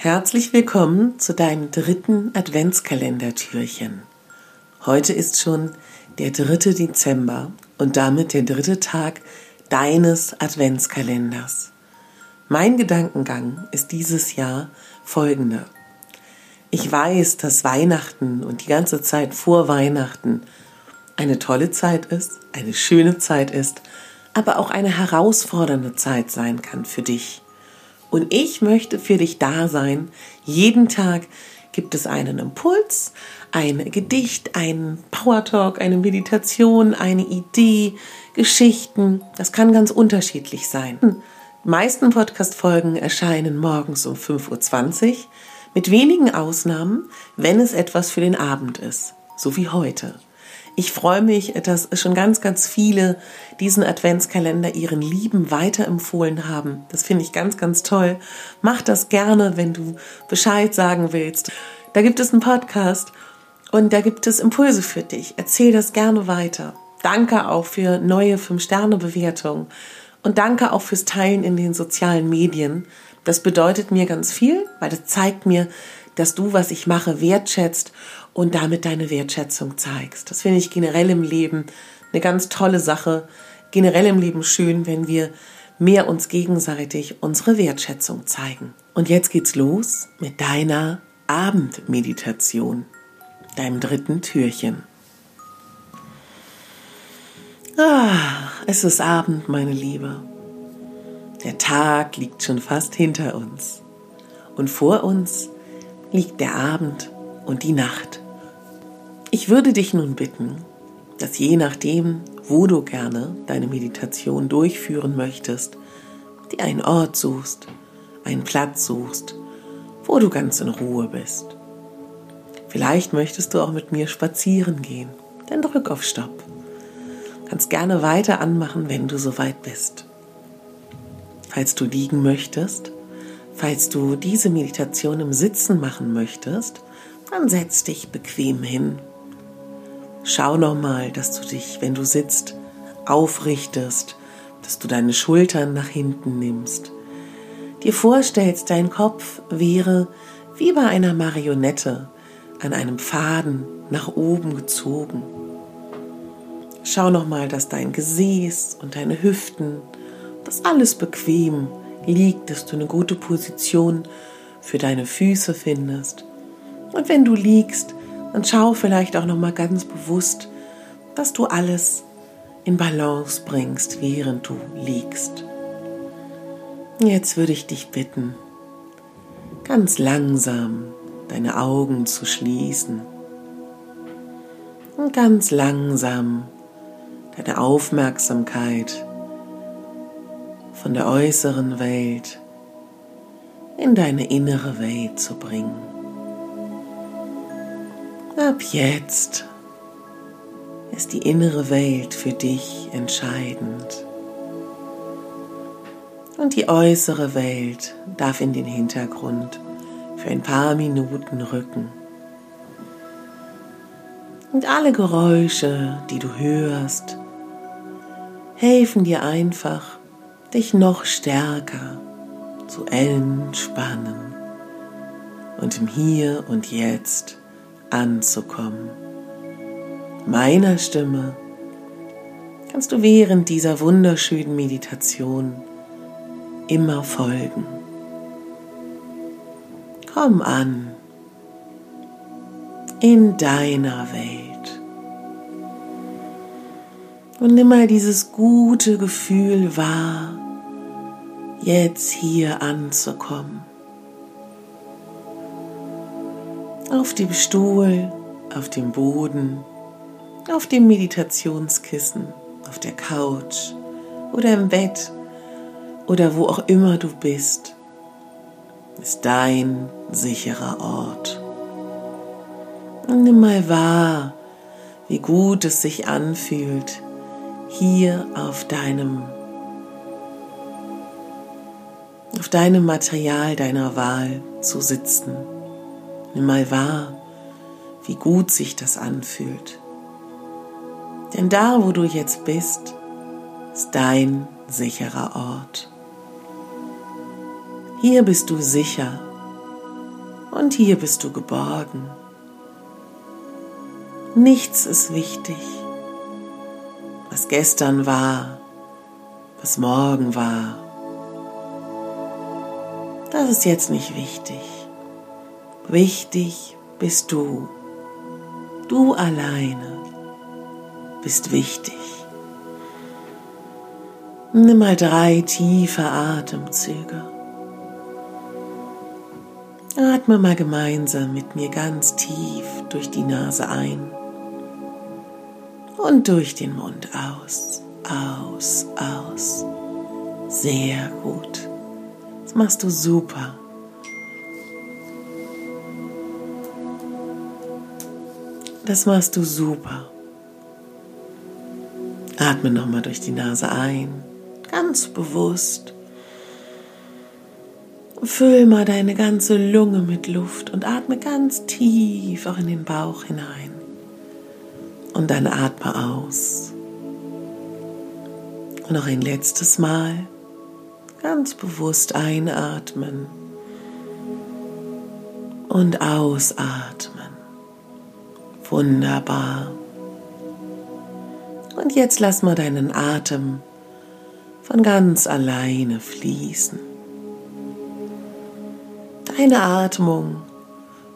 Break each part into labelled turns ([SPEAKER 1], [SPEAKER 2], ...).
[SPEAKER 1] Herzlich willkommen zu deinem dritten Adventskalendertürchen. Heute ist schon der dritte Dezember und damit der dritte Tag deines Adventskalenders. Mein Gedankengang ist dieses Jahr folgender. Ich weiß, dass Weihnachten und die ganze Zeit vor Weihnachten eine tolle Zeit ist, eine schöne Zeit ist, aber auch eine herausfordernde Zeit sein kann für dich und ich möchte für dich da sein. Jeden Tag gibt es einen Impuls, ein Gedicht, ein Power Talk, eine Meditation, eine Idee, Geschichten. Das kann ganz unterschiedlich sein. Die meisten Podcast-Folgen erscheinen morgens um 5.20 Uhr, mit wenigen Ausnahmen, wenn es etwas für den Abend ist, so wie heute. Ich freue mich, dass schon ganz, ganz viele diesen Adventskalender ihren Lieben weiterempfohlen haben. Das finde ich ganz, ganz toll. Mach das gerne, wenn du Bescheid sagen willst. Da gibt es einen Podcast und da gibt es Impulse für dich. Erzähl das gerne weiter. Danke auch für neue 5-Sterne-Bewertungen und danke auch fürs Teilen in den sozialen Medien. Das bedeutet mir ganz viel, weil das zeigt mir, dass du, was ich mache, wertschätzt und damit deine Wertschätzung zeigst. Das finde ich generell im Leben eine ganz tolle Sache. Generell im Leben schön, wenn wir mehr uns gegenseitig unsere Wertschätzung zeigen. Und jetzt geht's los mit deiner Abendmeditation, deinem dritten Türchen. Ah, es ist Abend, meine Liebe. Der Tag liegt schon fast hinter uns. Und vor uns liegt der Abend und die Nacht. Ich würde dich nun bitten, dass je nachdem, wo du gerne deine Meditation durchführen möchtest, dir einen Ort suchst, einen Platz suchst, wo du ganz in Ruhe bist. Vielleicht möchtest du auch mit mir spazieren gehen, dann drück auf Stopp. Kannst gerne weiter anmachen, wenn du soweit bist. Falls du liegen möchtest, Falls du diese Meditation im Sitzen machen möchtest, dann setz dich bequem hin. Schau nochmal, dass du dich, wenn du sitzt, aufrichtest, dass du deine Schultern nach hinten nimmst. Dir vorstellst, dein Kopf wäre wie bei einer Marionette an einem Faden nach oben gezogen. Schau nochmal, dass dein Gesäß und deine Hüften, das alles bequem liegt, dass du eine gute Position für deine Füße findest. Und wenn du liegst, dann schau vielleicht auch noch mal ganz bewusst, dass du alles in Balance bringst, während du liegst. Jetzt würde ich dich bitten, ganz langsam deine Augen zu schließen und ganz langsam deine Aufmerksamkeit von der äußeren Welt in deine innere Welt zu bringen. Ab jetzt ist die innere Welt für dich entscheidend. Und die äußere Welt darf in den Hintergrund für ein paar Minuten rücken. Und alle Geräusche, die du hörst, helfen dir einfach, dich noch stärker zu entspannen und im Hier und Jetzt anzukommen. Meiner Stimme kannst du während dieser wunderschönen Meditation immer folgen. Komm an in deiner Welt. Und nimm mal dieses gute Gefühl wahr, jetzt hier anzukommen. Auf dem Stuhl, auf dem Boden, auf dem Meditationskissen, auf der Couch oder im Bett oder wo auch immer du bist, ist dein sicherer Ort. Und nimm mal wahr, wie gut es sich anfühlt, hier auf deinem auf deinem Material deiner Wahl zu sitzen. Nimm mal wahr, wie gut sich das anfühlt. Denn da, wo du jetzt bist, ist dein sicherer Ort. Hier bist du sicher Und hier bist du geborgen. Nichts ist wichtig. Was gestern war, was morgen war, das ist jetzt nicht wichtig. Wichtig bist du. Du alleine bist wichtig. Nimm mal drei tiefe Atemzüge. Atme mal gemeinsam mit mir ganz tief durch die Nase ein und durch den Mund aus, aus, aus. Sehr gut. Das machst du super. Das machst du super. Atme nochmal durch die Nase ein, ganz bewusst. Füll mal deine ganze Lunge mit Luft und atme ganz tief auch in den Bauch hinein. Und dann atme aus. Und noch ein letztes Mal ganz bewusst einatmen und ausatmen. Wunderbar. Und jetzt lass mal deinen Atem von ganz alleine fließen. Deine Atmung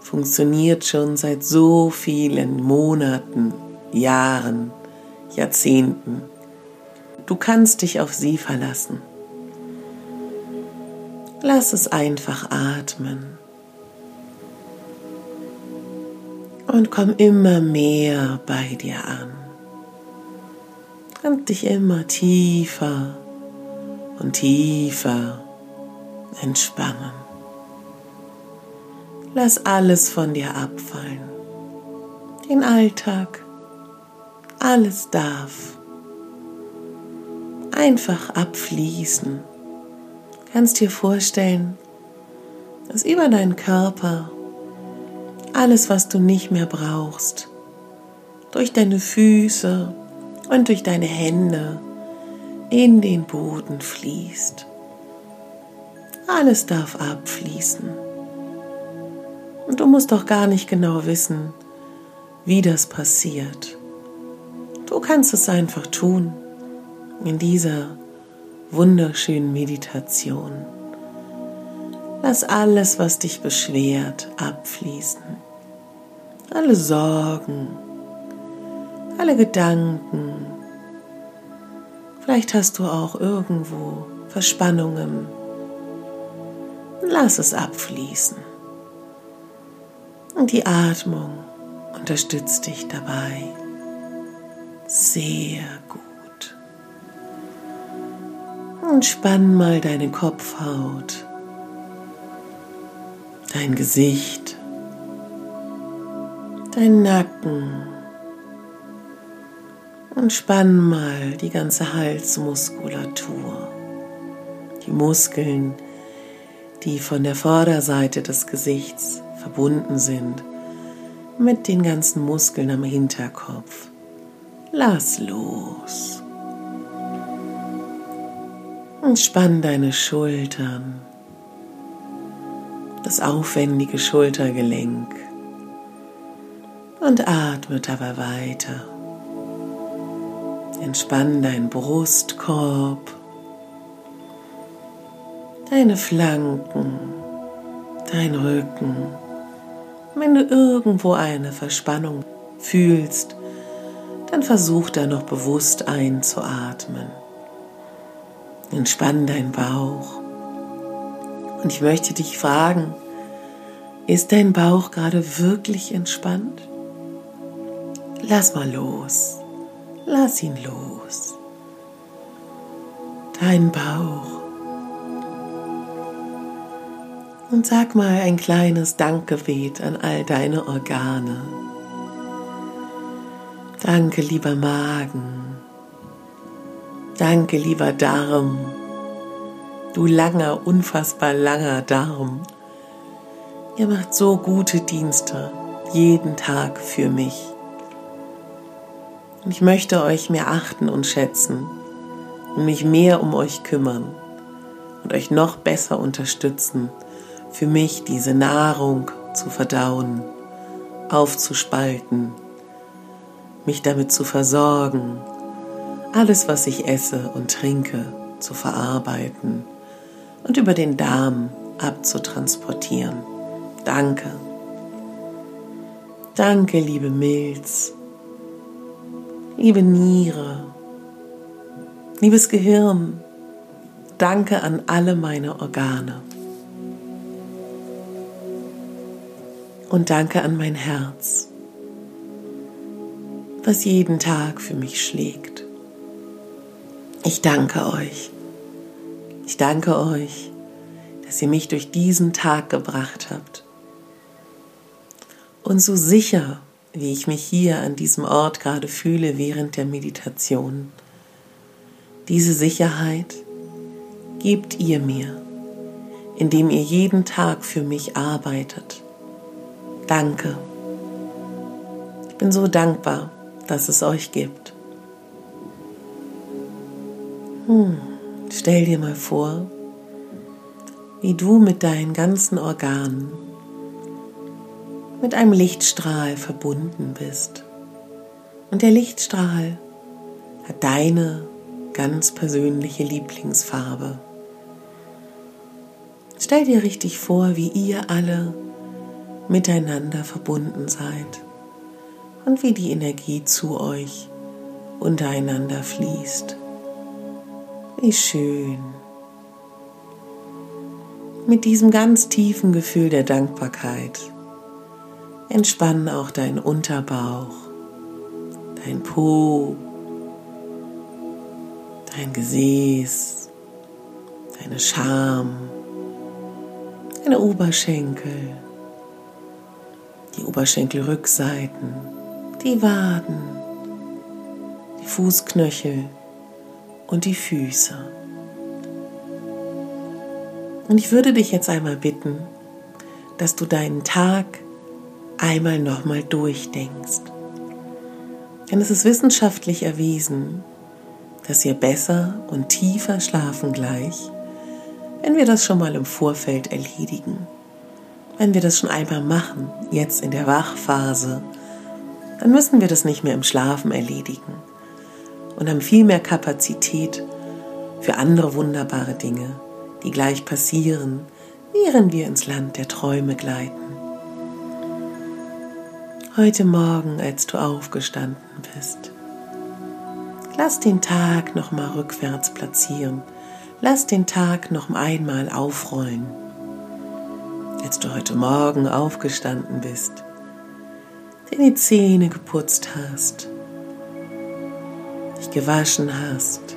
[SPEAKER 1] funktioniert schon seit so vielen Monaten, Jahren, Jahrzehnten. Du kannst dich auf sie verlassen. Lass es einfach atmen. Und komm immer mehr bei dir an. Und dich immer tiefer und tiefer entspannen. Lass alles von dir abfallen. Den Alltag. Alles darf. Einfach abfließen. Kannst dir vorstellen, dass über deinen Körper alles, was du nicht mehr brauchst, durch deine Füße und durch deine Hände in den Boden fließt. Alles darf abfließen. Und du musst doch gar nicht genau wissen, wie das passiert. Du kannst es einfach tun in dieser wunderschönen Meditation. Lass alles, was dich beschwert, abfließen. Alle Sorgen, alle Gedanken. Vielleicht hast du auch irgendwo Verspannungen. Lass es abfließen. Und die Atmung unterstützt dich dabei. Sehr gut. Und spann mal deine Kopfhaut, dein Gesicht, dein Nacken und spann mal die ganze Halsmuskulatur, die Muskeln, die von der Vorderseite des Gesichts verbunden sind mit den ganzen Muskeln am Hinterkopf. Lass los. Und spann deine Schultern, das aufwendige Schultergelenk und atme dabei weiter. Entspann deinen Brustkorb, deine Flanken, dein Rücken wenn du irgendwo eine Verspannung fühlst, dann versuch da noch bewusst einzuatmen. Entspann deinen Bauch. Und ich möchte dich fragen, ist dein Bauch gerade wirklich entspannt? Lass mal los. Lass ihn los. Dein Bauch und sag mal ein kleines Dankgebet an all deine Organe. Danke, lieber Magen. Danke, lieber Darm. Du langer, unfassbar langer Darm. Ihr macht so gute Dienste jeden Tag für mich. Und ich möchte euch mehr achten und schätzen und mich mehr um euch kümmern und euch noch besser unterstützen für mich diese Nahrung zu verdauen, aufzuspalten, mich damit zu versorgen, alles, was ich esse und trinke, zu verarbeiten und über den Darm abzutransportieren. Danke. Danke, liebe Milz, liebe Niere, liebes Gehirn. Danke an alle meine Organe. Und danke an mein Herz, was jeden Tag für mich schlägt. Ich danke euch. Ich danke euch, dass ihr mich durch diesen Tag gebracht habt. Und so sicher, wie ich mich hier an diesem Ort gerade fühle während der Meditation, diese Sicherheit gebt ihr mir, indem ihr jeden Tag für mich arbeitet. Danke. Ich bin so dankbar, dass es euch gibt. Hm. Stell dir mal vor, wie du mit deinen ganzen Organen mit einem Lichtstrahl verbunden bist. Und der Lichtstrahl hat deine ganz persönliche Lieblingsfarbe. Stell dir richtig vor, wie ihr alle miteinander verbunden seid und wie die Energie zu euch untereinander fließt. Wie schön. Mit diesem ganz tiefen Gefühl der Dankbarkeit entspann auch dein Unterbauch, dein Po, dein Gesäß, deine Scham, deine Oberschenkel, die Oberschenkelrückseiten, die Waden, die Fußknöchel, und die Füße. Und ich würde dich jetzt einmal bitten, dass du deinen Tag einmal nochmal durchdenkst. Denn es ist wissenschaftlich erwiesen, dass wir besser und tiefer schlafen gleich, wenn wir das schon mal im Vorfeld erledigen. Wenn wir das schon einmal machen, jetzt in der Wachphase, dann müssen wir das nicht mehr im Schlafen erledigen und haben viel mehr Kapazität für andere wunderbare Dinge, die gleich passieren, während wir ins Land der Träume gleiten. Heute Morgen, als du aufgestanden bist, lass den Tag noch mal rückwärts platzieren. Lass den Tag noch einmal aufrollen. Als du heute Morgen aufgestanden bist, dir die Zähne geputzt hast, gewaschen hast.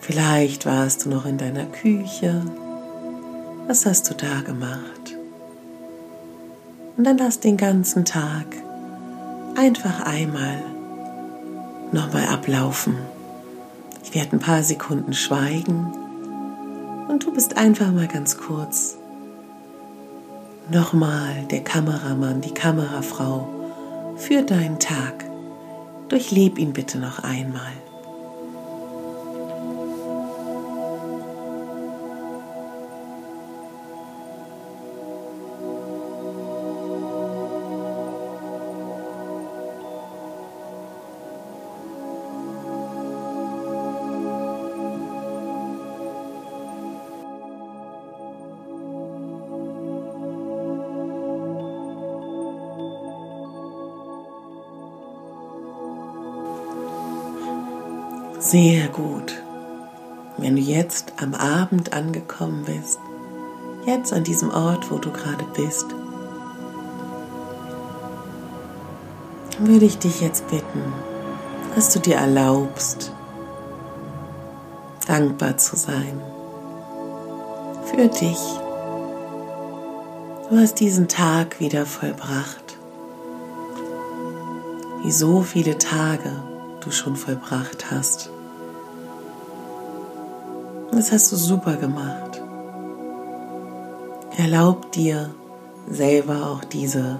[SPEAKER 1] Vielleicht warst du noch in deiner Küche. Was hast du da gemacht? Und dann lass den ganzen Tag einfach einmal nochmal ablaufen. Ich werde ein paar Sekunden schweigen und du bist einfach mal ganz kurz nochmal der Kameramann, die Kamerafrau für deinen Tag. Durchleb ihn bitte noch einmal. Sehr gut. Wenn du jetzt am Abend angekommen bist, jetzt an diesem Ort, wo du gerade bist, würde ich dich jetzt bitten, dass du dir erlaubst, dankbar zu sein für dich. Du hast diesen Tag wieder vollbracht, wie so viele Tage du schon vollbracht hast. Das hast du super gemacht. Erlaub dir selber auch diese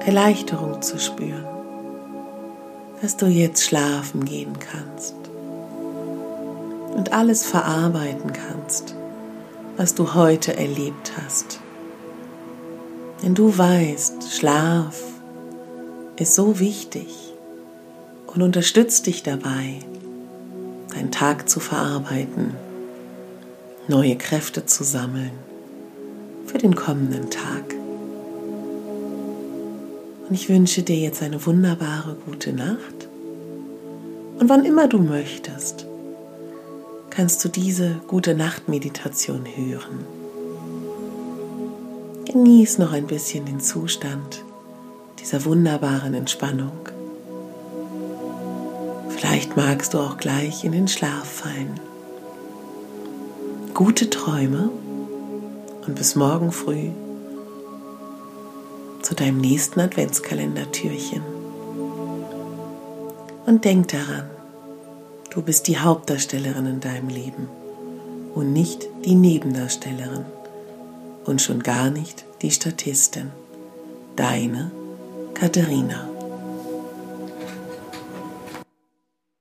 [SPEAKER 1] Erleichterung zu spüren, dass du jetzt schlafen gehen kannst und alles verarbeiten kannst, was du heute erlebt hast. Denn du weißt, Schlaf ist so wichtig und unterstützt dich dabei, deinen Tag zu verarbeiten, neue Kräfte zu sammeln für den kommenden Tag. Und ich wünsche dir jetzt eine wunderbare gute Nacht. Und wann immer du möchtest, kannst du diese gute Nacht-Meditation hören. Genieß noch ein bisschen den Zustand dieser wunderbaren Entspannung. Vielleicht magst du auch gleich in den Schlaf fallen. Gute Träume und bis morgen früh zu deinem nächsten Adventskalendertürchen. Und denk daran, du bist die Hauptdarstellerin in deinem Leben und nicht die Nebendarstellerin und schon gar nicht die Statistin. Deine Katharina.